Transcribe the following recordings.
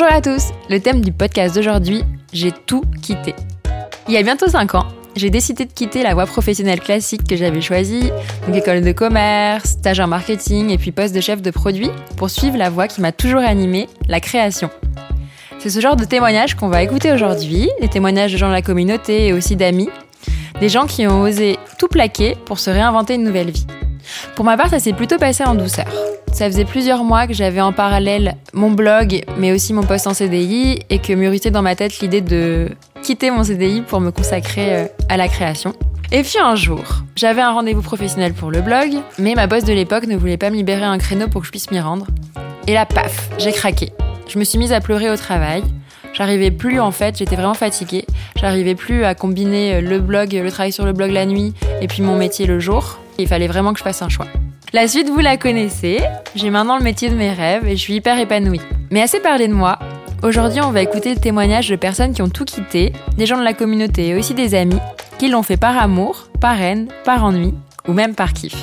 Bonjour à tous, le thème du podcast d'aujourd'hui, j'ai tout quitté. Il y a bientôt 5 ans, j'ai décidé de quitter la voie professionnelle classique que j'avais choisie, donc école de commerce, stage en marketing et puis poste de chef de produit, pour suivre la voie qui m'a toujours animée, la création. C'est ce genre de témoignages qu'on va écouter aujourd'hui, les témoignages de gens de la communauté et aussi d'amis, des gens qui ont osé tout plaquer pour se réinventer une nouvelle vie. Pour ma part, ça s'est plutôt passé en douceur. Ça faisait plusieurs mois que j'avais en parallèle mon blog, mais aussi mon poste en CDI, et que mûrissait dans ma tête l'idée de quitter mon CDI pour me consacrer euh, à la création. Et puis un jour, j'avais un rendez-vous professionnel pour le blog, mais ma boss de l'époque ne voulait pas me libérer un créneau pour que je puisse m'y rendre. Et là, paf, j'ai craqué. Je me suis mise à pleurer au travail. J'arrivais plus en fait, j'étais vraiment fatiguée. J'arrivais plus à combiner euh, le blog, le travail sur le blog la nuit et puis mon métier le jour. Il fallait vraiment que je fasse un choix. La suite, vous la connaissez. J'ai maintenant le métier de mes rêves et je suis hyper épanouie. Mais assez parlé de moi. Aujourd'hui, on va écouter le témoignage de personnes qui ont tout quitté, des gens de la communauté et aussi des amis, qui l'ont fait par amour, par haine, par ennui ou même par kiff.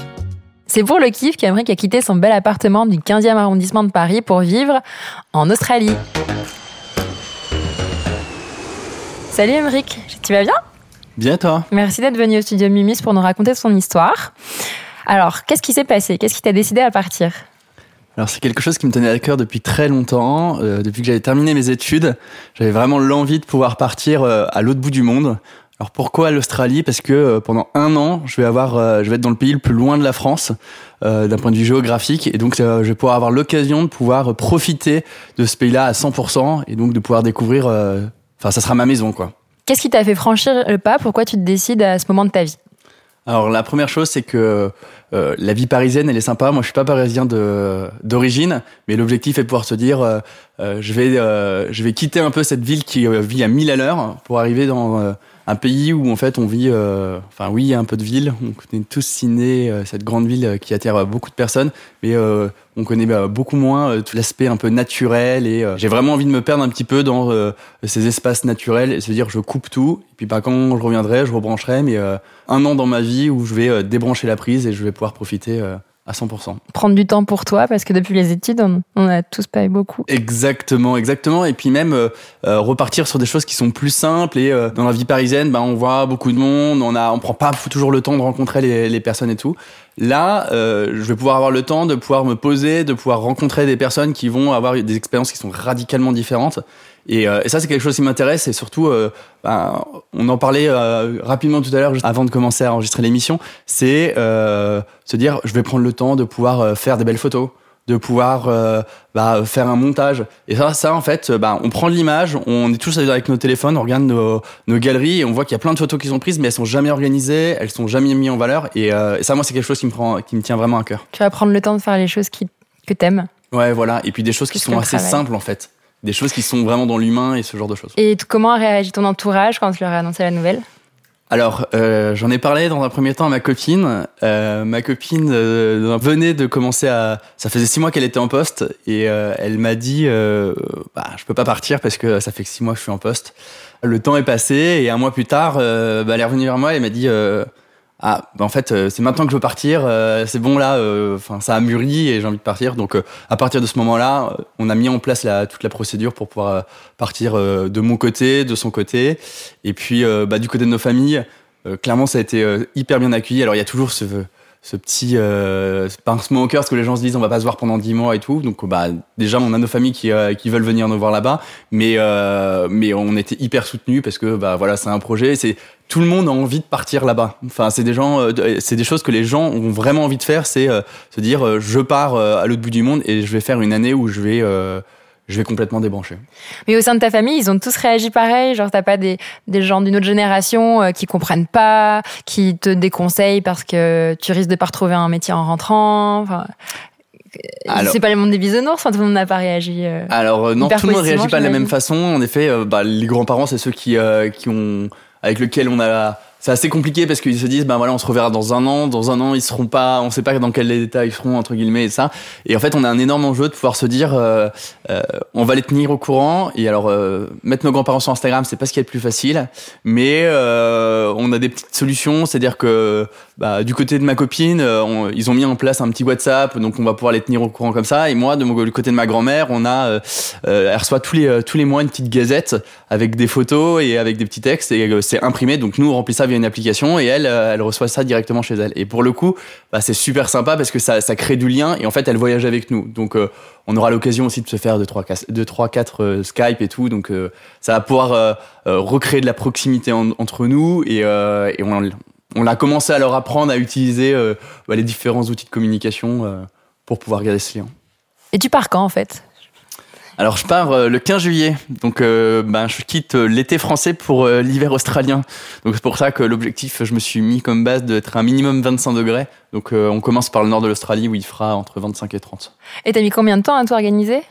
C'est pour le kiff qu'Amric a quitté son bel appartement du 15e arrondissement de Paris pour vivre en Australie. Salut Emric, tu vas bien? Bien toi Merci d'être venu au studio Mimis pour nous raconter son histoire. Alors, qu'est-ce qui s'est passé? Qu'est-ce qui t'a décidé à partir? Alors c'est quelque chose qui me tenait à cœur depuis très longtemps. Euh, depuis que j'avais terminé mes études, j'avais vraiment l'envie de pouvoir partir euh, à l'autre bout du monde. Alors pourquoi l'Australie? Parce que euh, pendant un an, je vais avoir, je vais être dans le pays le plus loin de la France d'un point de vue géographique, et donc je vais pouvoir avoir l'occasion de pouvoir profiter de ce pays-là à 100% et donc de pouvoir découvrir. Enfin, ça sera ma maison, quoi. Qu'est-ce qui t'a fait franchir le pas? Pourquoi tu te décides à ce moment de ta vie? Alors la première chose, c'est que euh, la vie parisienne, elle est sympa. Moi, je suis pas parisien d'origine, mais l'objectif est de pouvoir se dire, euh, euh, je vais je vais quitter un peu cette ville qui vit à 1000 à l'heure pour arriver dans un pays où en fait on vit, euh, enfin oui, il y a un peu de ville, on est tous ciné euh, cette grande ville qui attire beaucoup de personnes, mais euh, on connaît bah, beaucoup moins tout l'aspect un peu naturel et j'ai vraiment envie de me perdre un petit peu dans ces espaces naturels et se dire je coupe tout. Et puis bah, quand je reviendrai, je rebrancherai, mais un an dans ma vie où je vais débrancher la prise et je vais pouvoir profiter à 100%. Prendre du temps pour toi, parce que depuis les études, on, on a tous pas eu beaucoup. Exactement, exactement. Et puis même euh, euh, repartir sur des choses qui sont plus simples. Et euh, dans la vie parisienne, bah, on voit beaucoup de monde, on a, on prend pas toujours le temps de rencontrer les, les personnes et tout. Là, je vais pouvoir avoir le temps de pouvoir me poser, de pouvoir rencontrer des personnes qui vont avoir des expériences qui sont radicalement différentes. Et, euh, et, ça, c'est quelque chose qui m'intéresse. Et surtout, euh, ben, on en parlait euh, rapidement tout à l'heure, avant de commencer à enregistrer l'émission, c'est se dire, je vais prendre le temps de pouvoir faire des belles photos de pouvoir bah, faire un montage. Et ça, ça en fait, bah, on prend l'image, on est tous avec nos téléphones, on regarde nos, nos galeries et on voit qu'il y a plein de photos qui sont prises, mais elles sont jamais organisées, elles sont jamais mises en valeur. Et, et ça, moi, c'est quelque chose qui me prend, qui me tient vraiment à cœur. Tu vas prendre le temps de faire les choses qui, que t'aimes. Ouais, voilà. Et puis des choses qui sont assez simples en fait des choses qui sont vraiment dans l'humain et ce genre de choses. Et comment a réagi ton entourage quand tu leur as annoncé la nouvelle? Alors, euh, j'en ai parlé dans un premier temps à ma copine. Euh, ma copine euh, venait de commencer à... Ça faisait six mois qu'elle était en poste et elle m'a dit bah, je peux pas partir parce que ça fait que six mois que je suis en poste. Le temps est passé et un mois plus tard, bah, elle est revenue vers moi et m'a dit ah bah en fait euh, c'est maintenant que je veux partir euh, c'est bon là euh, enfin ça a mûri et j'ai envie de partir. Donc à partir de ce moment-là on a mis en place la, toute la procédure pour pouvoir partir de mon côté de son côté. Et puis bah du côté de nos familles clairement ça a été hyper bien accueilli. Alors il y a toujours ce ce petit euh, pincement au cœur parce que les gens se disent on va pas se voir pendant dix mois et tout donc bah déjà on a nos familles qui, qui veulent venir nous voir là-bas mais mais on était hyper soutenus parce que bah voilà c'est un projet c'est tout le monde a envie de partir là-bas. Enfin, c'est des gens, euh, c'est des choses que les gens ont vraiment envie de faire. C'est euh, se dire, euh, je pars à l'autre bout du monde et je vais faire une année où je vais, je vais complètement débrancher. Mais au sein de ta famille, ils ont tous réagi pareil? Genre, t'as pas des, des gens d'une autre génération qui comprennent pas, qui te déconseillent parce que tu risques de pas retrouver un métier en rentrant? Enfin, c'est pas le monde des bisounours, tout le monde n'a pas réagi. alors non, tout le monde réagit pas de la même façon. En effet, bah, les grands-parents, c'est ceux qui qui ont avec lequel on a c'est assez compliqué parce qu'ils se disent ben voilà on se reverra dans un an dans un an ils seront pas on sait pas dans quel état ils seront entre guillemets et ça. Et en fait on a un énorme enjeu de pouvoir se dire euh, euh, on va les tenir au courant. Et alors euh, mettre nos grands-parents sur Instagram c'est pas ce qui est le plus facile. Mais euh, on a des petites solutions. C'est à dire que bah, du côté de ma copine on- ils ont mis en place un petit WhatsApp donc on va pouvoir les tenir au courant comme ça. Et moi de mon du côté de ma grand-mère on a euh, euh, elle reçoit tous les euh, tous les mois une petite gazette avec des photos et avec des petits textes et euh, c'est imprimé. Donc nous on remplit ça via une application et elle euh, elle reçoit ça directement chez elle. Et pour le coup bah, c'est super sympa parce que ça, ça crée du lien et en fait elle voyage avec nous. Donc euh, on aura l'occasion aussi de se faire 2 3 2 3 4 Skype et tout. Donc euh, ça va pouvoir euh, euh, recréer de la proximité en- entre nous et, euh, et on, on a commencé à leur apprendre à utiliser euh, bah, les différents outils de communication euh, pour pouvoir garder ce lien. Et tu pars quand en fait? Alors je pars euh, le 15 juillet, donc ben, je quitte l'été français pour l'hiver australien. Donc c'est pour ça que l'objectif, je me suis mis comme base d'être un minimum 25 degrés. Donc on commence par le nord de l'Australie où il fera entre 25 et 30. Et t'as mis combien de temps à tout organiser?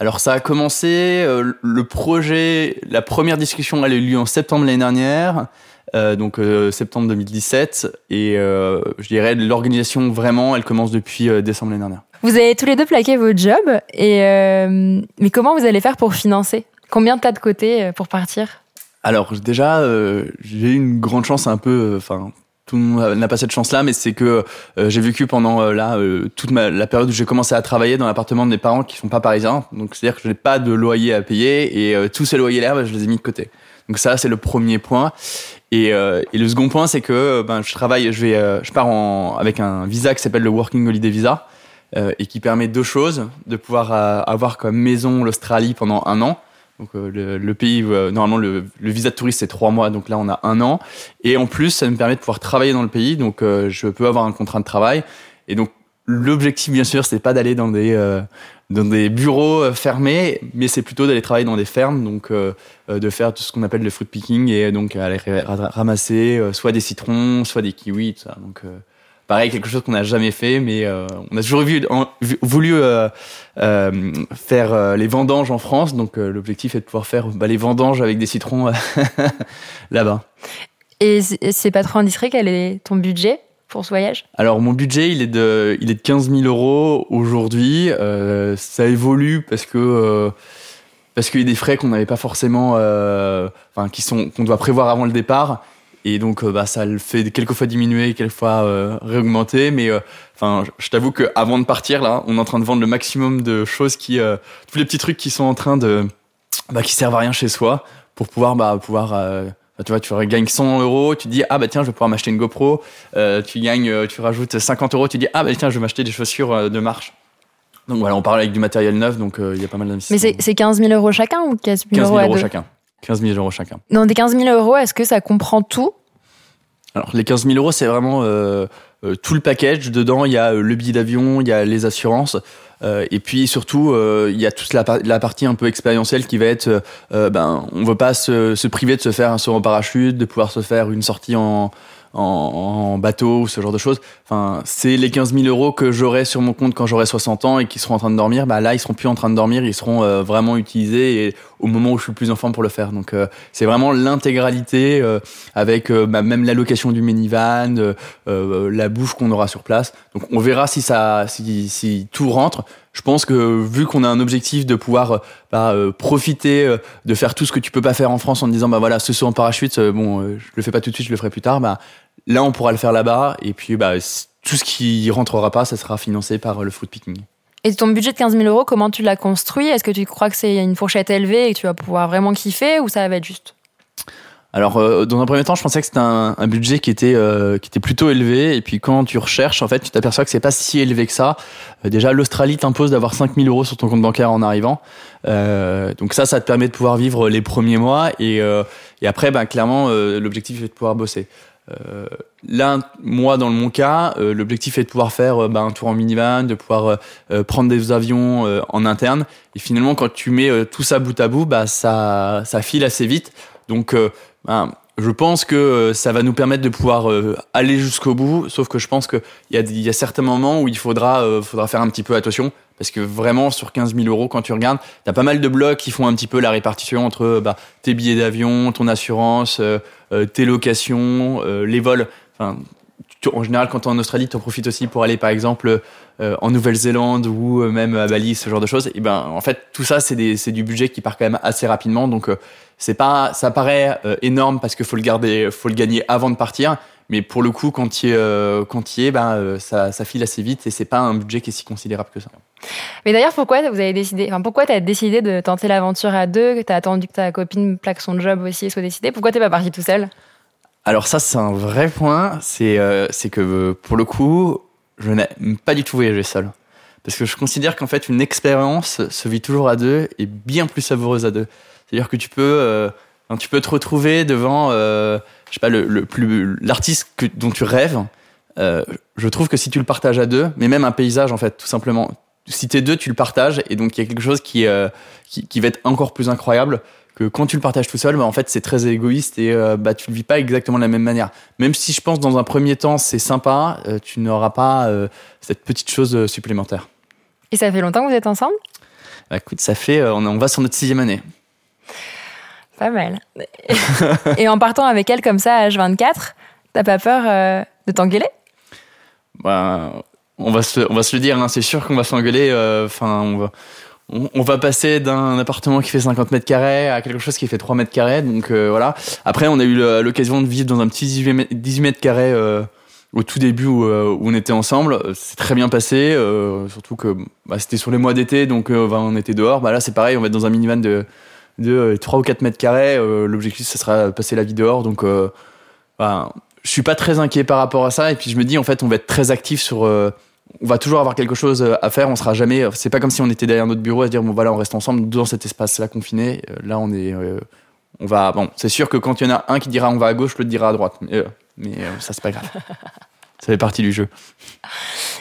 Alors ça a commencé, euh, le projet, la première discussion elle a eu lieu en septembre l'année dernière, euh, donc euh, septembre 2017, et euh, je dirais l'organisation vraiment, elle commence depuis euh, décembre l'année dernière. Vous avez tous les deux plaqué vos jobs, et euh, mais comment vous allez faire pour financer? Combien t'as de côté pour partir? Alors déjà, euh, j'ai eu une grande chance un peu, euh, enfin tout le monde n'a pas cette chance-là, mais c'est que euh, j'ai vécu pendant euh, là euh, toute ma, la période où j'ai commencé à travailler dans l'appartement de mes parents qui sont pas parisiens, donc c'est-à-dire que je n'ai pas de loyer à payer et euh, tous ces loyers-là, bah, je les ai mis de côté. Donc ça, c'est le premier point. Et, euh, et le second point, c'est que euh, ben, je travaille, je vais, euh, je pars en, avec un visa qui s'appelle le Working Holiday Visa euh, et qui permet deux choses de pouvoir euh, avoir comme maison l'Australie pendant un an. Donc euh, le, le pays, euh, normalement le, le visa de touriste c'est trois mois, donc là on a un an. Et en plus, ça me permet de pouvoir travailler dans le pays, donc je peux avoir un contrat de travail. Et donc l'objectif, bien sûr, c'est pas d'aller dans des euh, dans des bureaux euh, fermés, mais c'est plutôt d'aller travailler dans des fermes, donc euh, euh, de faire tout ce qu'on appelle le fruit picking et donc aller ra- ramasser euh, soit des citrons, soit des kiwis, tout ça. Donc euh, pareil, quelque chose qu'on n'a jamais fait, mais on a toujours vu, en- voulu faire les vendanges en France. Donc l'objectif est de pouvoir faire bah, les vendanges avec des citrons là-bas. Et c'est pas trop indiscret quel est ton budget? Pour ce voyage? Alors mon budget il est de il est de 15 000 euros aujourd'hui. Euh, ça évolue parce que euh, parce qu'il y a des frais qu'on n'avait pas forcément, euh, enfin qui sont qu'on doit prévoir avant le départ. Et donc euh, bah ça le fait quelquefois diminuer, quelquefois euh, réaugmenter. Mais euh, enfin je- t'avoue que avant de partir là, on est en train de vendre le maximum de choses qui tous les petits trucs qui sont en train de bah, qui servent à rien chez soi pour pouvoir bah pouvoir tu vois, tu gagnes 100 euros, tu dis, ah bah tiens, je vais pouvoir m'acheter une GoPro. Euh, tu gagnes, euh, tu rajoutes 50 euros, tu dis, ah bah tiens, je vais m'acheter des chaussures euh, de marche. Donc voilà, on parle avec du matériel neuf, donc euh, il y a pas mal Mais d'investissements. c'est c'est 15 000 euros chacun ou 15 000 15 000 euros à euros chacun. 15 000 euros chacun. Non, des 15 000 euros, est-ce que ça comprend tout? Alors les 15 000 euros, c'est vraiment euh, euh, tout le package. Dedans, il y a euh, le billet d'avion, il y a les assurances. Euh, et puis surtout, euh, il y a toute la, la partie un peu expérientielle qui va être, euh, ben, on veut pas se priver de se faire un saut en parachute, de pouvoir se faire une sortie en, en, en bateau ou ce genre de choses. Enfin, c'est les 15 000 euros que j'aurai sur mon compte quand j'aurai 60 ans et qui seront en train de dormir. Bah là, ils seront plus en train de dormir, ils seront euh, vraiment utilisés et au moment où je suis le plus en forme pour le faire. Donc, euh, c'est vraiment l'intégralité euh, avec euh, bah, même l'allocation du minivan, euh, la bouffe qu'on aura sur place. Donc, on verra si ça, si, si tout rentre. Je pense que vu qu'on a un objectif de pouvoir bah, euh, profiter euh, de faire tout ce que tu peux pas faire en France en disant bah voilà ce saut en parachute euh, bon je le fais pas tout de suite je le ferai plus tard bah là on pourra le faire là-bas et puis bah tout ce qui rentrera pas ça sera financé par euh, le fruit picking. Et ton budget de 15 000 euros, comment tu l'as construit? Est-ce que tu crois que c'est une fourchette élevée et que tu vas pouvoir vraiment kiffer ou ça va être juste? Alors, euh, dans un premier temps, je pensais que c'était un, un budget qui était euh, qui était plutôt élevé. Et puis, quand tu recherches, en fait, tu t'aperçois que c'est pas si élevé que ça. Euh, déjà, l'Australie t'impose d'avoir 5000 euros sur ton compte bancaire en arrivant. Donc ça, ça te permet de pouvoir vivre les premiers mois. Et, et après, ben, clairement, l'objectif est de pouvoir bosser. Euh, là, moi, dans mon cas, euh, l'objectif est de pouvoir faire euh, ben, un tour en minivan, de pouvoir euh, euh, prendre des avions en interne. Et finalement, quand tu mets tout ça bout à bout, bah, ça, ça file assez vite. Donc, ben, je pense que ça va nous permettre de pouvoir aller jusqu'au bout. Sauf que je pense qu'il y a, y a certains moments où il faudra, faudra faire un petit peu attention Parce que vraiment, sur 15 000 euros, quand tu regardes, tu as pas mal de blocs qui font un petit peu la répartition entre bah, tes billets d'avion, ton assurance, tes locations, euh, les vols. En général, quand tu es en Australie, tu en profites aussi pour aller, par exemple, en Nouvelle-Zélande ou même à Bali, ce genre de choses. Et ben, en fait, tout ça, c'est du budget qui part quand même assez rapidement. Donc, c'est pas, ça paraît énorme parce qu'il faut le garder, faut le gagner avant de partir. Mais pour le coup, quand tu euh, quand y es, ben, euh, ça, ça, file assez vite et c'est pas un budget qui est si considérable que ça. Mais d'ailleurs, pourquoi vous avez décidé, enfin, pourquoi tu as décidé de tenter l'aventure à deux, que tu as attendu que ta copine plaque son job aussi et soit décidée? Pourquoi t'es pas parti tout seul Alors ça, c'est un vrai point. C'est euh, c'est que pour le coup, je n'ai pas du tout voyagé seul. Parce que je considère qu'en fait, une expérience se vit toujours à deux et bien plus savoureuse à deux. C'est-à-dire que tu peux, tu peux te retrouver devant je sais pas, le, plus l'artiste dont tu rêves, euh, je trouve que si tu le partages à deux, mais même un paysage en fait, tout simplement, si t'es deux, tu le partages et donc il y a quelque chose qui, euh, qui, va être encore plus incroyable que quand tu le partages tout seul, bah, en fait c'est très égoïste et euh, bah tu le vis pas exactement de la même manière. Même si je pense dans un premier temps c'est sympa, tu n'auras pas cette petite chose supplémentaire. Et ça fait longtemps que vous êtes ensemble? Bah, Écoute, ça fait, on, on va sur notre sixième année. Pas mal. Et en partant avec elle comme ça à H24, t'as pas peur euh, de t'engueuler? Bah, on va se, on va se le dire, hein, c'est sûr qu'on va s'engueuler. Euh, enfin, on va, on, va passer d'un appartement qui fait 50 mètres carrés à quelque chose qui fait 3 mètres carrés. Donc euh, voilà. Après, on a eu l'occasion de vivre dans un petit 18 mètres, carrés au tout début où, on était ensemble. C'est très bien passé, surtout que bah, c'était sur les mois d'été, donc on était dehors. Bah là, c'est pareil, on va être dans un minivan de de 3 euh, ou 4 mètres carrés. Euh, l'objectif, ce sera passer la vie dehors. Donc, euh, bah, je suis pas très inquiet par rapport à ça. Et puis, je me dis, en fait, on va être très actif sur. on va toujours avoir quelque chose à faire. On sera jamais. C'est pas comme si on était derrière notre bureau à se dire, bon, voilà, on reste ensemble dans cet espace-là confiné. Là, on est. on va. Bon, c'est sûr que quand il y en a un qui dira on va à gauche, l'autre dira à droite. Mais, mais ça, c'est pas grave. ça fait partie du jeu.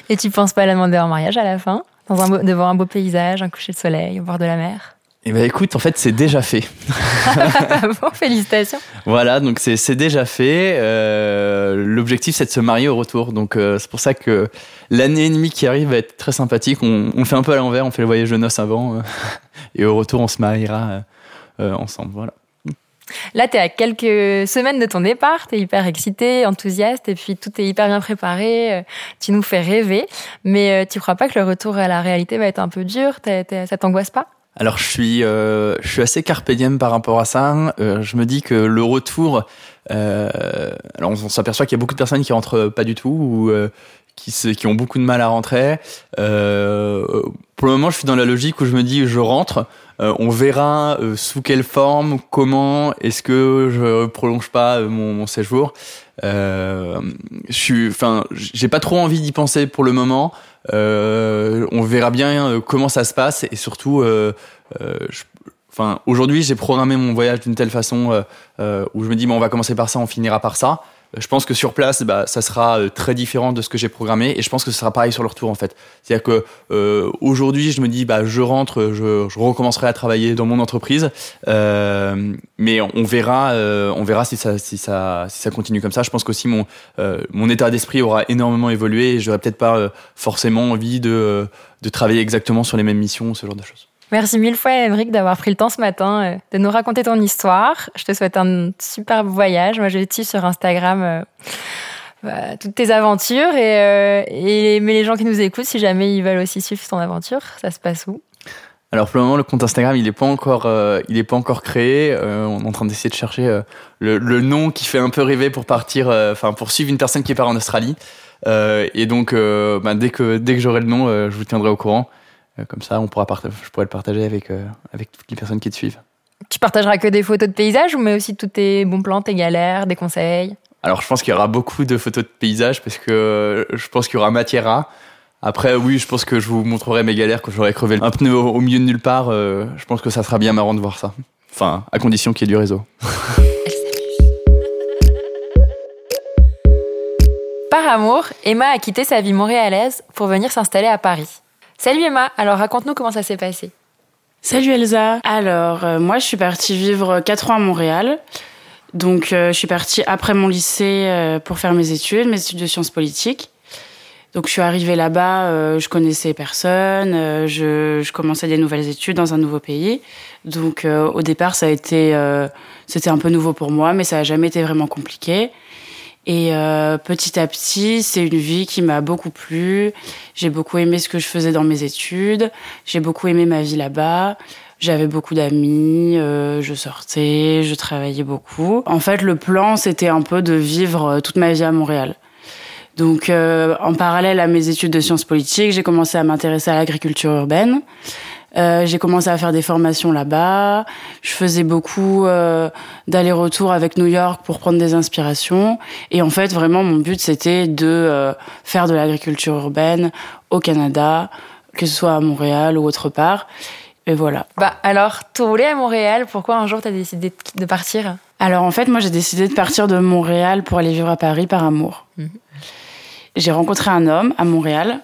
Et tu penses pas la demander en mariage à la fin? Dans un devant un beau paysage, un coucher de soleil au bord de la mer? Eh ben écoute, en fait, c'est déjà fait. bon, félicitations. Voilà, donc c'est déjà fait. Euh, L'objectif, c'est de se marier au retour. Donc euh, c'est pour ça que l'année et demie qui arrive va être très sympathique. On, on le fait un peu à l'envers, on fait le voyage de noces avant. Euh, et au retour, on se mariera ensemble. Voilà. Là, tu es à quelques semaines de ton départ, tu es hyper excité, enthousiaste, et puis tout est hyper bien préparé, tu nous fais rêver. Mais tu crois pas que le retour à la réalité va être un peu dur? Ça t'angoisse pas? Alors je suis, euh, je suis assez carpe par rapport à ça. Euh, je me dis que le retour, euh, alors on, s'aperçoit qu'il y a beaucoup de personnes qui rentrent pas du tout ou euh, qui, qui ont beaucoup de mal à rentrer. Euh, pour le moment, je suis dans la logique où je me dis je rentre. on verra sous quelle forme, comment, est-ce que je prolonge pas mon, mon séjour. Je suis, enfin, j'ai pas trop envie d'y penser pour le moment. Euh, on verra bien euh, comment ça se passe et surtout, euh, enfin, aujourd'hui, j'ai programmé mon voyage d'une telle façon où je me dis, bon, on va commencer par ça, on finira par ça. Je pense que sur place, bah, ça sera euh, très différent de ce que j'ai programmé et je pense que ce sera pareil sur le retour en fait. C'est-à-dire que euh, aujourd'hui, je me dis, bah, je rentre, je, je, recommencerai à travailler dans mon entreprise, euh, mais on verra, euh, on verra si ça, si ça, si ça continue comme ça. Je pense qu'aussi mon euh, mon état d'esprit aura énormément évolué et j'aurai peut-être pas forcément envie de de travailler exactement sur les mêmes missions, ce genre de choses. Merci mille fois, Émeric, d'avoir pris le temps ce matin euh, de nous raconter ton histoire. Je te souhaite un superbe voyage. Moi, je suis sur Instagram euh, bah, toutes tes aventures. Et, euh, et, mais les gens qui nous écoutent, si jamais ils veulent aussi suivre ton aventure, ça se passe où? Alors pour le moment, le compte Instagram, il n'est pas encore, il pas encore créé. on est en train d'essayer de chercher le, le, nom qui fait un peu rêver pour partir, enfin pour suivre une personne qui part en Australie. et donc, bah, dès que dès que j'aurai le nom, je vous tiendrai au courant. Euh, comme ça, on pourra je pourrais le partager avec, euh, avec toutes les personnes qui te suivent. Tu partageras que des photos de paysages ou mais aussi tous tes bons plans, tes galères, des conseils? Alors je pense qu'il y aura beaucoup de photos de paysages parce que euh, je pense qu'il y aura matière à. Après oui, je pense que je vous montrerai mes galères quand j'aurai crevé un pneu au, milieu de nulle part. je pense que ça sera bien marrant de voir ça. Enfin, à condition qu'il y ait du réseau. Par amour, Emma a quitté sa vie montréalaise pour venir s'installer à Paris. Salut Emma, alors raconte-nous comment ça s'est passé. Salut Elsa. Alors, euh, moi, je suis partie vivre 4 ans à Montréal. Donc, euh, je suis partie après mon lycée euh, pour faire mes études, mes études de sciences politiques. Donc je suis arrivée là-bas, euh, je connaissais personne, euh, je, je, commençais des nouvelles études dans un nouveau pays. Donc euh, au départ, ça a été, euh, c'était un peu nouveau pour moi, mais ça a jamais été vraiment compliqué. Et euh, petit à petit, c'est une vie qui m'a beaucoup plu. J'ai beaucoup aimé ce que je faisais dans mes études. J'ai beaucoup aimé ma vie là-bas. J'avais beaucoup d'amis, euh, je sortais, je travaillais beaucoup. En fait, le plan, c'était un peu de vivre toute ma vie à Montréal. Donc, euh, en parallèle à mes études de sciences politiques, j'ai commencé à m'intéresser à l'agriculture urbaine. Euh, j'ai commencé à faire des formations là-bas. Je faisais beaucoup euh, d'allers-retours avec New York pour prendre des inspirations. Et en fait, vraiment, mon but, c'était de euh, faire de l'agriculture urbaine au Canada, que ce soit à Montréal ou autre part. Et voilà. Bah alors, tu roulais à Montréal. Pourquoi un jour, tu as décidé de partir? Alors en fait, moi, j'ai décidé de partir de Montréal pour aller vivre à Paris par amour. Mmh. J'ai rencontré un homme à Montréal.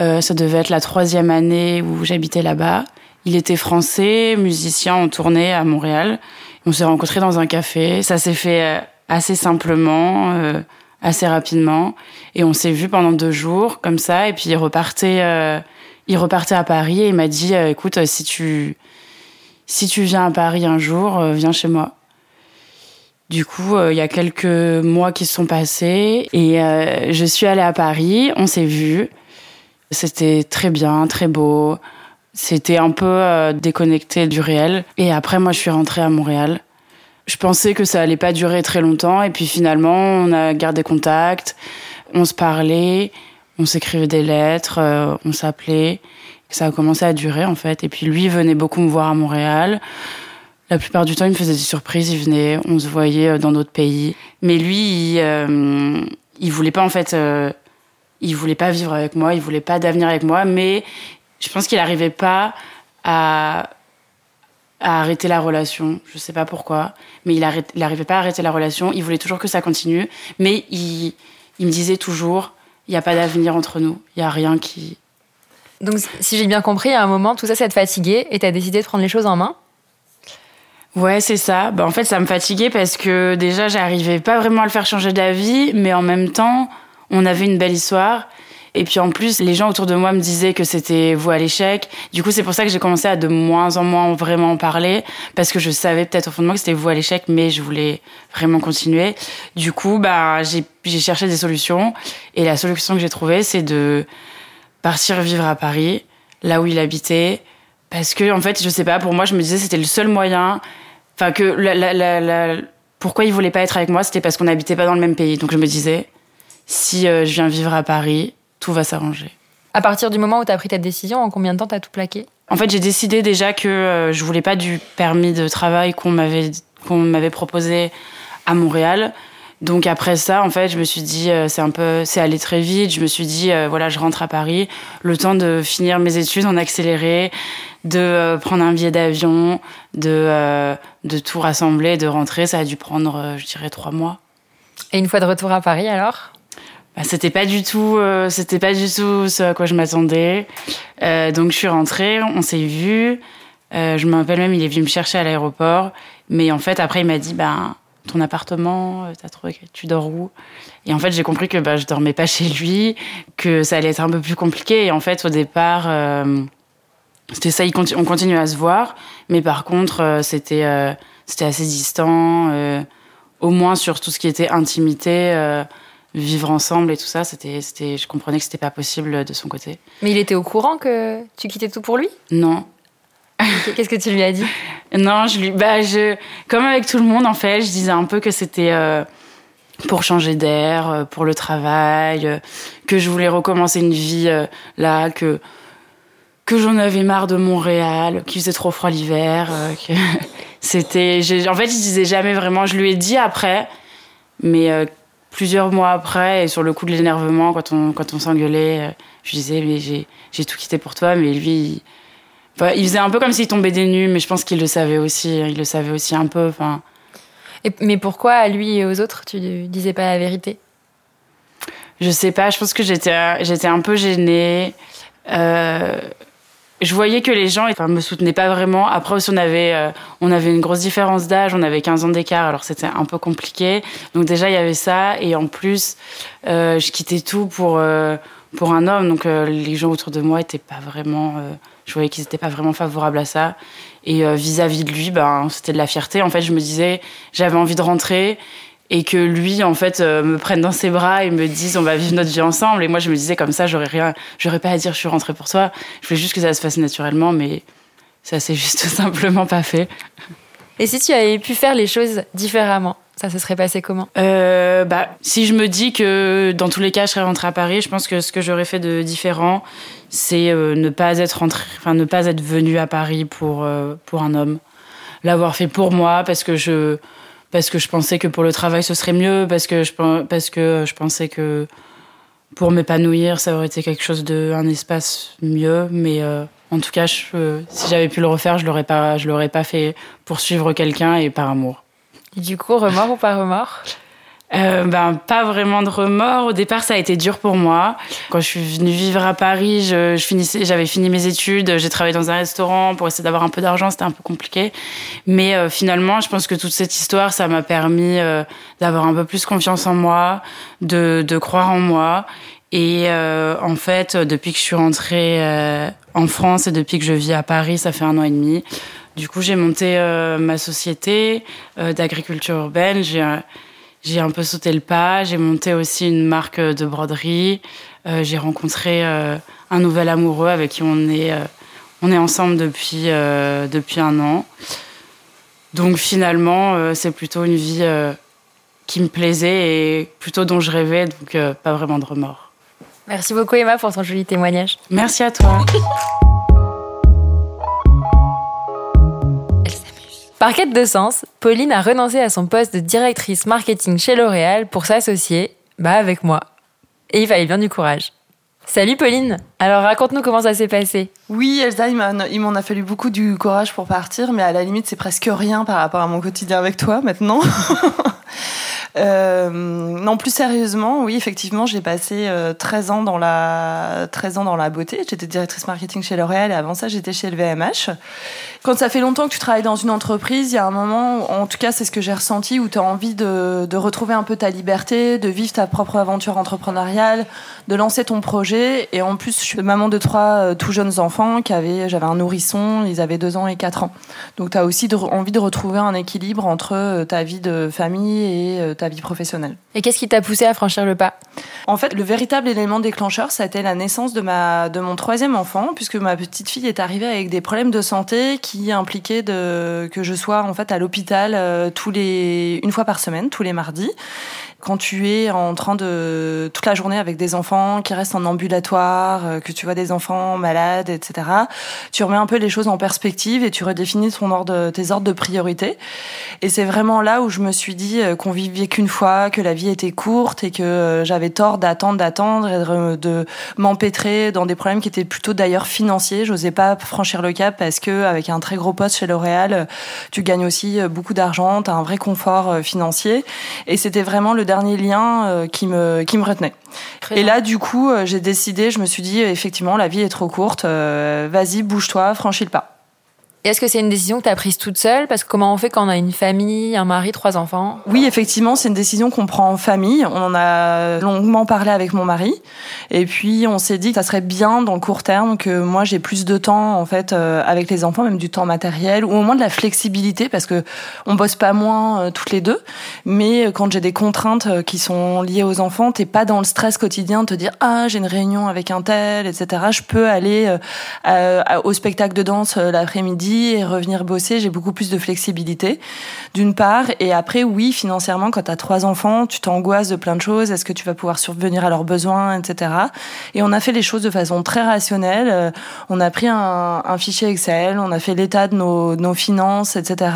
Euh, ça devait être la troisième année où j'habitais là-bas. Il était français, musicien en tournée à Montréal. On s'est rencontrés dans un café. Ça s'est fait euh, assez simplement, euh, assez rapidement. Et on s'est vu pendant deux jours, comme ça. Et puis il repartait, euh, il repartait à Paris et il m'a dit, euh, écoute, si tu, si tu viens à Paris un jour, viens chez moi. Du coup, il y a quelques mois qui se sont passés et je suis allée à Paris. On s'est vus. C'était très bien, très beau. C'était un peu euh, déconnecté du réel. Et après, moi, je suis rentrée à Montréal. Je pensais que ça allait pas durer très longtemps. Et puis finalement, on a gardé contact. On se parlait. On s'écrivait des lettres. Euh, on s'appelait. Ça a commencé à durer, en fait. Et puis lui venait beaucoup me voir à Montréal. La plupart du temps, il me faisait des surprises. Il venait, on se voyait euh, dans d'autres pays. Mais lui, il, euh, il voulait pas, en fait, euh, il voulait pas vivre avec moi, il voulait pas d'avenir avec moi, mais je pense qu'il n'arrivait pas à, à, arrêter la relation. Je sais pas pourquoi, mais il n'arrivait pas à arrêter la relation. Il voulait toujours que ça continue, mais il, il me disait toujours il n'y a pas d'avenir entre nous, il n'y a rien qui. Donc, si j'ai bien compris, à un moment, tout ça, ça te fatiguait et tu as décidé de prendre les choses en main? Ouais, c'est ça. Bah, en fait, ça me fatiguait parce que déjà, j'arrivais pas vraiment à le faire changer d'avis, mais en même temps, on avait une belle histoire. Et puis en plus, les gens autour de moi me disaient que c'était vous à l'échec. Du coup, c'est pour ça que j'ai commencé à de moins en moins vraiment en parler, parce que je savais peut-être au fond de moi que c'était vous à l'échec, mais je voulais vraiment continuer. Du coup, bah, j'ai cherché des solutions. Et la solution que j'ai trouvée, c'est de partir vivre à Paris, là où il habitait. Parce que, en fait, je sais pas, pour moi, je me disais c'était le seul moyen. Enfin, que la, la, la, pourquoi il voulait pas être avec moi, c'était parce qu'on n'habitait pas dans le même pays. Donc je me disais, si euh, je viens vivre à Paris, tout va s'arranger. À partir du moment où tu as pris ta décision, en combien de temps tu as tout plaqué? En fait, j'ai décidé déjà que euh, je voulais pas du permis de travail qu'on m'avait qu'on m'avait proposé à Montréal. Donc après ça, en fait, je me suis dit euh, c'est un peu c'est allé très vite. Je me suis dit euh, voilà, je rentre à Paris, le temps de finir mes études en accéléré, de prendre un billet d'avion, de euh, de tout rassembler, de rentrer. Ça a dû prendre, je dirais, trois mois. Et une fois de retour à Paris, alors? C'était pas du tout euh, c'était pas du tout ce à quoi je m'attendais. Euh, donc je suis rentrée on s'est vu. Euh, je me rappelle même il est venu me chercher à l'aéroport. Mais en fait après il m'a dit ben ton appartement t'as trouvé tu dors où? Et en fait j'ai compris que bah je dormais pas chez lui que ça allait être un peu plus compliqué. Et en fait au départ euh, c'était ça on continuait à se voir. Mais par contre euh, c'était euh, c'était assez distant. Au moins sur tout ce qui était intimité vivre ensemble et tout ça, c'était, c'était, je comprenais que c'était pas possible de son côté. Mais il était au courant que tu quittais tout pour lui? Non. Qu'est-ce que tu lui as dit? Non, je lui, bah, je, comme avec tout le monde en fait, je disais un peu que c'était euh, pour changer d'air, euh, pour le travail, euh, que je voulais recommencer une vie euh, là, que que j'en avais marre de Montréal, qu'il faisait trop froid l'hiver, euh, que c'était, en fait, je disais jamais vraiment. Je lui ai dit après, mais plusieurs mois après, et sur le coup de l'énervement, quand on, quand on s'engueulait, euh, je disais, mais j'ai, tout quitté pour toi, mais lui, il, enfin, il faisait un peu comme s'il tombait des nues, mais je pense qu'il le savait aussi, il le savait aussi un peu, enfin. et, Mais pourquoi à lui et aux autres, tu disais pas la vérité? Je sais pas, je pense que j'étais, j'étais un peu gênée. Euh, je voyais que les gens enfin, me soutenaient pas vraiment. Après aussi, on avait, euh, on avait une grosse différence d'âge, on avait 15 ans d'écart, alors c'était un peu compliqué. Donc déjà, il y avait ça. Et en plus, euh, je quittais tout pour, euh, pour un homme. Donc les gens autour de moi étaient pas vraiment, je voyais qu'ils n'étaient pas vraiment favorables à ça. Et vis-à-vis de lui, ben c'était de la fierté. En fait, je me disais, j'avais envie de rentrer et que lui en fait me prenne dans ses bras et me dise on va vivre notre vie ensemble. Et moi je me disais comme ça j'aurais rien j'aurais pas à dire je suis rentrée pour toi. Je voulais juste que ça se fasse naturellement mais ça s'est juste simplement pas fait. Et si tu avais pu faire les choses différemment ça se serait passé comment? Euh, bah, Si je me dis que dans tous les cas, je serais rentrée à Paris, je pense que ce que j'aurais fait de différent, c'est euh, ne pas être rentrée, enfin ne pas être venue à Paris pour euh, pour un homme, l'avoir fait pour moi parce que je parce que je pensais que pour le travail ce serait mieux, parce que je parce que je pensais que pour m'épanouir, ça aurait été quelque chose de un espace mieux, mais en tout cas, je, si j'avais pu le refaire, je l'aurais pas, je l'aurais pas fait pour suivre quelqu'un et par amour. Et du coup, remords ou pas remords? Euh, ben pas vraiment de remords. Au départ, ça a été dur pour moi. Quand je suis venue vivre à Paris, je, je finissais, j'avais fini mes études, j'ai travaillé dans un restaurant pour essayer d'avoir un peu d'argent. C'était un peu compliqué, mais euh, finalement, je pense que toute cette histoire, ça m'a permis euh, d'avoir un peu plus confiance en moi, de, de croire en moi. Et euh, en fait, depuis que je suis rentrée en France et depuis que je vis à Paris, ça fait un an et demi. Du coup, j'ai monté ma société d'agriculture urbaine. J'ai j'ai un peu sauté le pas. J'ai monté aussi une marque de broderie. Euh, j'ai rencontré euh, un nouvel amoureux avec qui on est, euh, on est ensemble depuis, depuis un an. Donc finalement, c'est plutôt une vie qui me plaisait et plutôt dont je rêvais, donc pas vraiment de remords. Merci beaucoup Emma pour ton joli témoignage. Merci à toi. Par quête de sens, Pauline a renoncé à son poste de directrice marketing chez L'Oréal pour s'associer, bah avec moi. Et il fallait bien du courage. Salut Pauline Alors raconte-nous comment ça s'est passé. Oui Elsa, il m'en a fallu beaucoup du courage pour partir, mais à la limite c'est presque rien par rapport à mon quotidien avec toi maintenant. Euh, non, plus sérieusement, oui, effectivement, j'ai passé 13 euh, ans dans la 13 ans dans la beauté. J'étais directrice marketing chez L'Oréal et avant ça, j'étais chez le VMH. Quand ça fait longtemps que tu travailles dans une entreprise, il y a un moment, en tout cas, c'est ce que j'ai ressenti, où tu as envie de, retrouver un peu ta liberté, de vivre ta propre aventure entrepreneuriale, de lancer ton projet. Et en plus, je suis maman de trois euh, tout jeunes enfants qui avaient, j'avais un nourrisson, ils avaient deux ans et quatre ans. Donc, tu as aussi envie de retrouver un équilibre entre ta vie de famille et ta vie professionnelle. Et qu'est-ce qui t'a poussé à franchir le pas? En fait, le véritable élément déclencheur, ça a été la naissance de, ma, de mon troisième enfant, puisque ma petite fille est arrivée avec des problèmes de santé qui impliquaient de, que je sois en fait à l'hôpital euh, tous les, une fois par semaine, tous les mardis quand tu es en train de toute la journée avec des enfants qui restent en ambulatoire, euh, que tu vois des enfants malades, etc. Tu remets un peu les choses en perspective et tu redéfinis ton ordre, tes ordres de priorité. Et c'est vraiment là où je me suis dit euh, qu'on vivait qu'une fois, que la vie était courte et que euh, j'avais tort d'attendre, d'attendre et de, m'empêtrer dans des problèmes qui étaient plutôt d'ailleurs financiers. J'osais pas franchir le cap parce que avec un très gros poste chez L'Oréal, tu gagnes aussi beaucoup d'argent, tu as un vrai confort financier. Et c'était vraiment le dernier lien euh, qui me qui me retenait. et là, du coup, euh, j'ai décidé, je me suis dit, effectivement, la vie est trop courte. Euh, vas-y, bouge-toi, franchis le pas est-ce que c'est une décision que tu as prise toute seule? Parce que comment on fait quand on a une famille, un mari, trois enfants? Oui, effectivement, c'est une décision qu'on prend en famille. On en a longuement parlé avec mon mari. Et puis, on s'est dit que ça serait bien dans le court terme que moi, j'ai plus de temps, en fait, euh, avec les enfants, même du temps matériel, ou au moins de la flexibilité, parce que on bosse pas moins euh, toutes les deux. Mais euh, quand j'ai des contraintes qui sont liées aux enfants, t'es pas dans le stress quotidien de te dire, ah, j'ai une réunion avec un tel, etc. Je peux aller au spectacle de danse l'après-midi et revenir bosser, j'ai beaucoup plus de flexibilité, d'une part. Et après, oui, financièrement, quand tu as trois enfants, tu t'angoisses de plein de choses. Est-ce que tu vas pouvoir survenir à leurs besoins, etc. Et on a fait les choses de façon très rationnelle. Euh, on a pris un, fichier Excel, on a fait l'état de nos, finances, etc.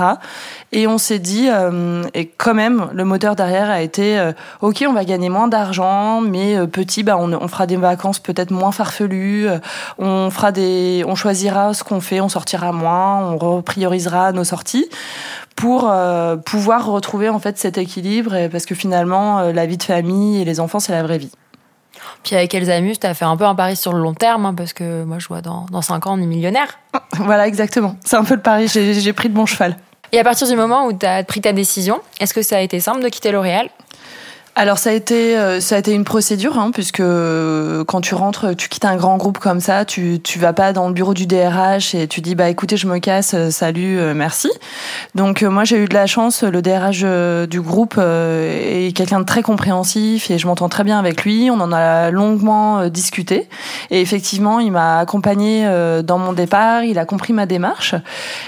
Et on s'est dit, euh, et quand même, le moteur derrière a été, euh, ok, on va gagner moins d'argent, mais petit, bah, on, on, fera des vacances peut-être moins farfelues. on fera des, on choisira ce qu'on fait, on sortira moins on repriorisera nos sorties pour euh, pouvoir retrouver en fait cet équilibre parce que finalement euh, la vie de famille et les enfants c'est la vraie vie. Puis avec Elsamus, tu as fait un peu un pari sur le long terme, hein, parce que moi je vois dans, dans 5 ans on est millionnaire. Voilà, exactement. C'est un peu le pari, j'ai pris de bon cheval. Et à partir du moment où tu as pris ta décision, est-ce que ça a été simple de quitter L'Oréal? Alors ça a été euh, ça a été une procédure hein, puisque euh, quand tu rentres tu quittes un grand groupe comme ça tu tu vas pas dans le bureau du DRH et tu dis bah écoutez je me casse euh, salut merci. Donc moi j'ai eu de la chance le DRH du groupe est quelqu'un de très compréhensif et je m'entends très bien avec lui. On en a longuement discuté. Et effectivement il m'a accompagné dans mon départ. Il a compris ma démarche.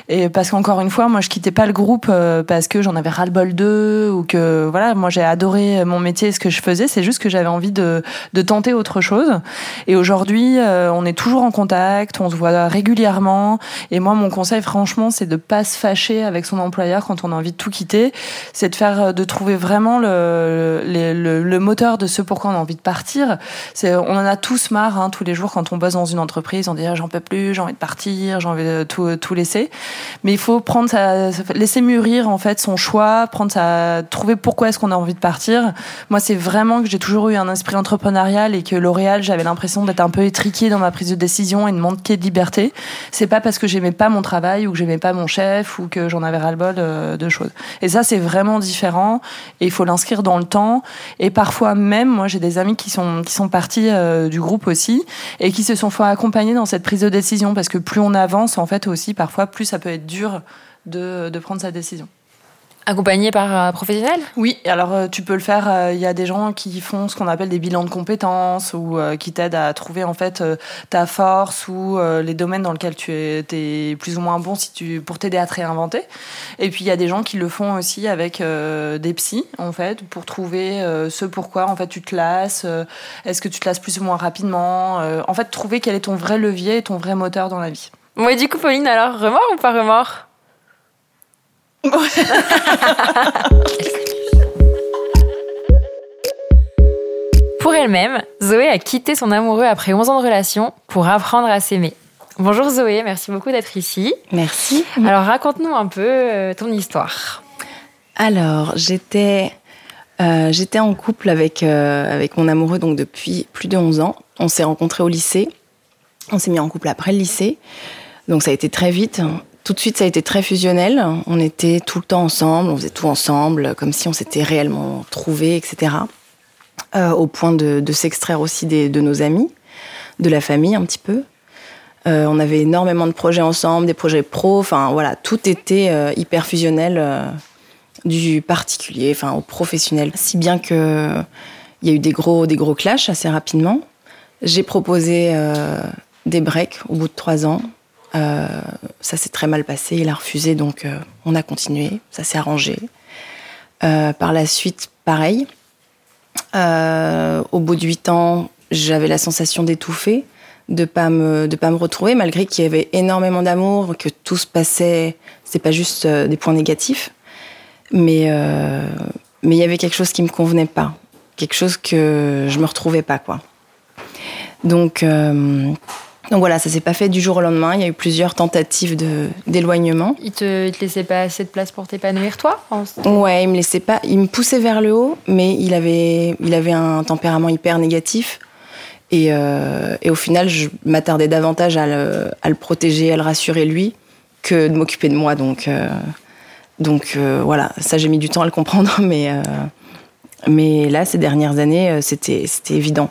Et parce qu'encore une fois moi je quittais pas le groupe parce que j'en avais ras le bol d'eux ou que voilà moi j'ai adoré mon métier et ce que je faisais, c'est juste que j'avais envie de, de, tenter autre chose. Et aujourd'hui, euh, on est toujours en contact, on se voit régulièrement. Et moi, mon conseil, franchement, c'est de pas se fâcher avec son employeur quand on a envie de tout quitter. C'est de faire, de trouver vraiment le, le, le, moteur de ce pourquoi on a envie de partir. C'est, on en a tous marre, hein, tous les jours, quand on bosse dans une entreprise, on dit ah, j'en peux plus, j'ai envie de partir, j'ai envie de tout, tout laisser. Mais il faut prendre sa, laisser mûrir en fait son choix, prendre sa, trouver pourquoi est-ce qu'on a envie de partir moi, c'est vraiment que j'ai toujours eu un esprit entrepreneurial et que L'Oréal, j'avais l'impression d'être un peu étriqué dans ma prise de décision et de manquer de liberté. C'est pas parce que j'aimais pas mon travail ou que j'aimais pas mon chef ou que j'en avais ras-le-bol euh, de, choses. Et ça, c'est vraiment différent et il faut l'inscrire dans le temps. Et parfois même, moi, j'ai des amis qui sont, qui sont partis euh, du groupe aussi et qui se sont fait accompagner dans cette prise de décision parce que plus on avance, en fait, aussi, parfois, plus ça peut être dur de, de prendre sa décision. Accompagné par un professionnel? Oui, alors euh, tu peux le faire. Euh, il y a des gens qui font ce qu'on appelle des bilans de compétences ou euh, qui t'aident à trouver en fait ta force ou les domaines dans lesquels tu es, plus ou moins bon si tu, pour t'aider à te réinventer. Et puis il y a des gens qui le font aussi avec des psys en fait pour trouver ce pourquoi en fait tu te lasses. Est-ce que tu te lasses plus ou moins rapidement En fait, trouver quel est ton vrai levier et ton vrai moteur dans la vie. Moi, du coup, Pauline, alors remords ou pas remords? Pour elle-même, Zoé a quitté son amoureux après 11 ans de relation pour apprendre à s'aimer. Bonjour Zoé, merci beaucoup d'être ici. Merci. Alors raconte-nous un peu euh, ton histoire. Alors, j'étais euh, j'étais en couple avec, euh, avec mon amoureux donc depuis plus de 11 ans. On s'est rencontrés au lycée. On s'est mis en couple après le lycée. Donc ça a été très vite. Tout de suite, ça a été très fusionnel. On était tout le temps ensemble, on faisait tout ensemble, comme si on s'était réellement trouvés, etc. Euh, au point de, s'extraire aussi de nos amis, de la famille un petit peu. Euh, on avait énormément de projets ensemble, des projets pro. Enfin voilà, tout était euh, hyper fusionnel, du particulier, enfin au professionnel. Si bien que il y a eu des gros, des gros clashs assez rapidement. J'ai proposé des breaks au bout de trois ans. Euh, ça s'est très mal passé, il a refusé, donc euh, on a continué, ça s'est arrangé. Euh, par la suite, pareil. au bout de huit ans, j'avais la sensation d'étouffer, de pas me de pas me retrouver, malgré qu'il y avait énormément d'amour, que tout se passait. C'est pas juste des points négatifs, mais mais il y avait quelque chose qui me convenait pas, quelque chose que je me retrouvais pas quoi. Donc donc voilà, ça s'est pas fait du jour au lendemain. Il y a eu plusieurs tentatives de d'éloignement. Il te, te laissait pas assez de place pour t'épanouir, toi Ouais, il me laissait pas. Il me poussait vers le haut, mais il avait, il avait un tempérament hyper négatif. Et, euh, et au final, je m'attardais davantage à le, à le, protéger, à le rassurer lui, que de m'occuper de moi. Donc, euh, donc euh, voilà, ça j'ai mis du temps à le comprendre, mais mais là, ces dernières années, c'était c'était évident.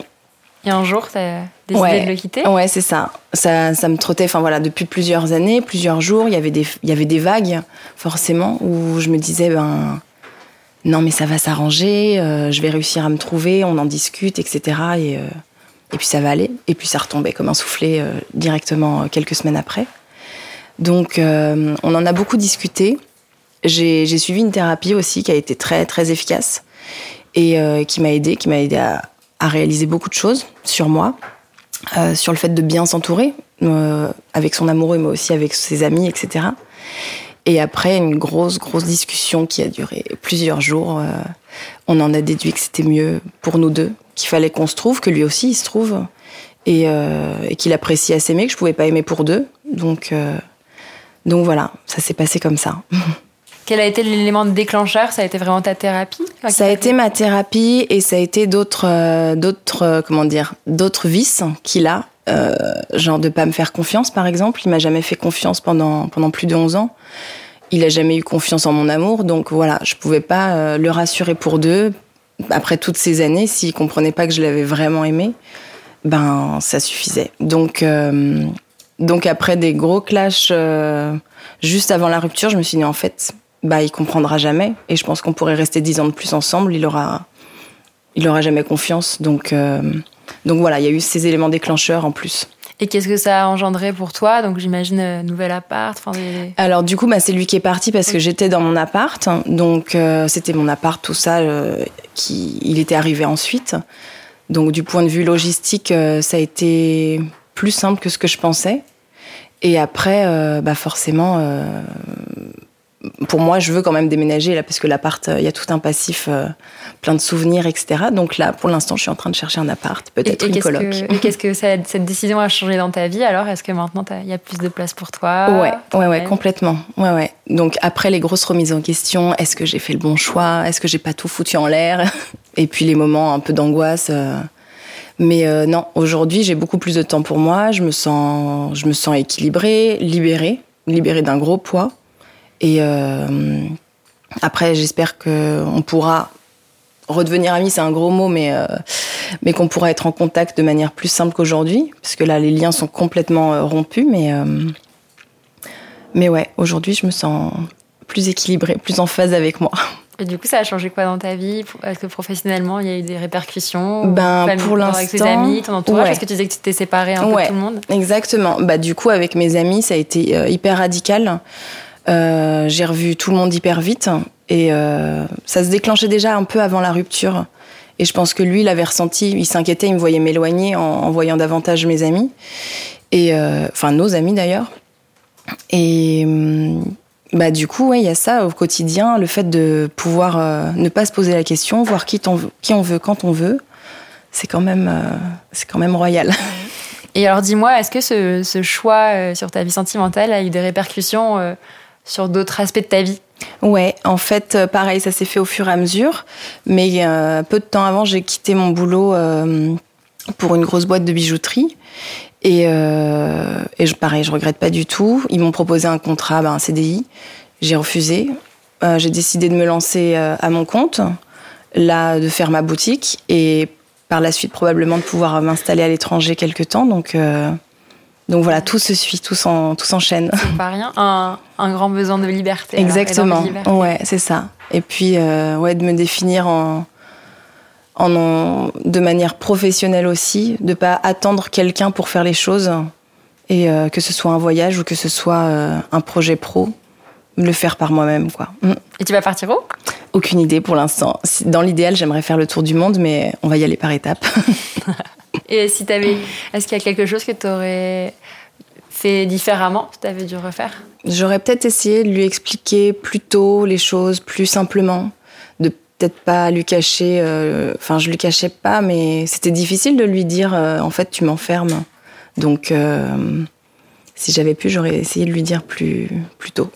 Et un jour, tu as décidé de le quitter Ouais, c'est ça. ça. Ça me trottait, enfin voilà, depuis plusieurs années, plusieurs jours, il y avait des, il y avait des vagues, forcément, où je me disais, ben, non, mais ça va s'arranger, euh, je vais réussir à me trouver, on en discute, etc. Et, euh, et puis ça va aller. Et puis ça retombait comme un soufflet euh, directement quelques semaines après. Donc, on en a beaucoup discuté. J'ai suivi une thérapie aussi qui a été très, très efficace et qui m'a aidé, qui m'a aidé à a réalisé beaucoup de choses sur moi, euh, sur le fait de bien s'entourer, euh, avec son amoureux, mais aussi avec ses amis, etc. Et après une grosse, grosse discussion qui a duré plusieurs jours, euh, on en a déduit que c'était mieux pour nous deux, qu'il fallait qu'on se trouve, que lui aussi il se trouve, et, qu'il apprécie à s'aimer, que je pouvais pas aimer pour deux. Donc, donc voilà, ça s'est passé comme ça. Quel a été l'élément déclencheur? Ça a été vraiment ta thérapie? Ça a été ma thérapie et ça a été d'autres, euh, d'autres, euh, comment dire, d'autres vices qu'il a. Euh, genre de pas me faire confiance, par exemple. Il m'a jamais fait confiance pendant pendant plus de 11 ans. Il a jamais eu confiance en mon amour, donc voilà, je pouvais pas le rassurer pour deux après toutes ces années, s'il comprenait pas que je l'avais vraiment aimé, ben ça suffisait. Donc, donc après des gros clashs juste avant la rupture, je me suis dit en fait, bah il comprendra jamais. Et je pense qu'on pourrait rester dix ans de plus ensemble, il aura, il aura jamais confiance. Donc, euh, donc voilà, il y a eu ces éléments déclencheurs en plus. Et qu'est-ce que ça a engendré pour toi? Donc j'imagine euh, nouvel appart. Des... Alors du coup, bah, c'est lui qui est parti parce que j'étais dans mon appart. Donc euh, c'était mon appart, tout ça. Euh, qui, il était arrivé ensuite. Donc du point de vue logistique, ça a été plus simple que ce que je pensais. Et après, bah forcément, pour moi, je veux quand même déménager là parce que l'appart, il y a tout un passif, euh, plein de souvenirs, etc. Donc là, pour l'instant, je suis en train de chercher un appart, peut-être une coloc. que, et qu'est-ce que ça- cette décision a changé dans ta vie alors? Est-ce que maintenant il y a plus de place pour toi? Ouais, ouais, ouais, Ouais. complètement. Ouais, ouais. Donc après les grosses remises en question, est-ce que j'ai fait le bon choix? Est-ce que j'ai pas tout foutu en l'air? Et puis les moments un peu d'angoisse. euh. Mais euh, non, aujourd'hui j'ai beaucoup plus de temps pour moi. Je me sens, je me sens équilibrée, libérée, libérée d'un gros poids. Et euh, après j'espère que on pourra redevenir amis, c'est un gros mot, mais euh, mais qu'on pourra être en contact de manière plus simple qu'aujourd'hui, parce que là les liens sont complètement euh, rompus, mais euh, mais ouais, aujourd'hui, je me sens plus équilibrée, plus en phase avec moi. Et du coup, ça a changé quoi dans ta vie? Est-ce que professionnellement, il y a eu des répercussions? Ben, Famille- pour Avec tes l'instant, amis, ton entourage ouais. Est-ce que tu disais que tu t'es séparée un peu de tout le monde Exactement. Bah, du coup, avec mes amis, ça a été hyper radical. Euh, j'ai revu tout le monde hyper vite. Et euh, ça se déclenchait déjà un peu avant la rupture. Et je pense que lui, il avait ressenti, il s'inquiétait, il me voyait m'éloigner en, voyant davantage mes amis. Et, euh, enfin, nos amis d'ailleurs. Et hum, bah, du coup, il y a ça au quotidien, le fait de pouvoir ne pas se poser la question, voir qui, veut- qui on veut quand on veut. C'est quand même, c'est quand même royal. Et alors, dis-moi, est-ce que ce, ce choix sur ta vie sentimentale a eu des répercussions sur d'autres aspects de ta vie? Ouais, en fait, euh, pareil, ça s'est fait au fur et à mesure. Mais euh, peu de temps avant, j'ai quitté mon boulot euh, pour une grosse boîte de bijouterie. Et, euh, je, pareil, je regrette pas du tout. Ils m'ont proposé un contrat, ben, un CDI. J'ai refusé. J'ai décidé de me lancer à mon compte, là, de faire ma boutique et par la suite probablement de pouvoir m'installer à l'étranger quelque temps. Donc, donc voilà, tout se suit, tout s'en- tout s'enchaîne. C'est pas rien. Un, un grand besoin de liberté. Exactement. d'envie de liberté. Ouais, c'est ça. Et puis, euh, ouais, de me définir en, en, en- de manière professionnelle aussi, de pas attendre quelqu'un pour faire les choses, et euh, que ce soit un voyage ou que ce soit euh, un projet pro, le faire par moi-même, quoi. Mm. Et tu vas partir où? Aucune idée pour l'instant. Dans l'idéal, j'aimerais faire le tour du monde, mais on va y aller par étapes. Et si t'avais, est-ce qu'il y a quelque chose que tu aurais fait différemment si tu avais dû refaire? J'aurais peut-être essayé de lui expliquer plus tôt les choses, plus simplement. De peut-être pas lui cacher. euh, Enfin, je lui cachais pas, mais c'était difficile de lui dire euh, en fait, tu m'enfermes. Donc, euh, si j'avais pu, j'aurais essayé de lui dire plus, plus tôt.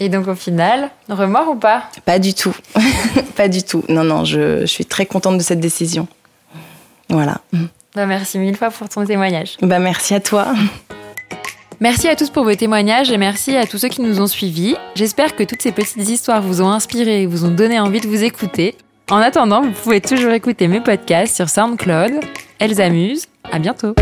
Et donc au final, remords ou pas? Pas du tout. pas du tout. Non, non, je, je suis très contente de cette décision. Voilà. Bah, Merci mille fois pour ton témoignage. Bah, merci à toi. Merci à tous pour vos témoignages et merci à tous ceux qui nous ont suivis. J'espère que toutes ces petites histoires vous ont inspiré et vous ont donné envie de vous écouter. En attendant, vous pouvez toujours écouter mes podcasts sur SoundCloud. Elles amusent. À bientôt.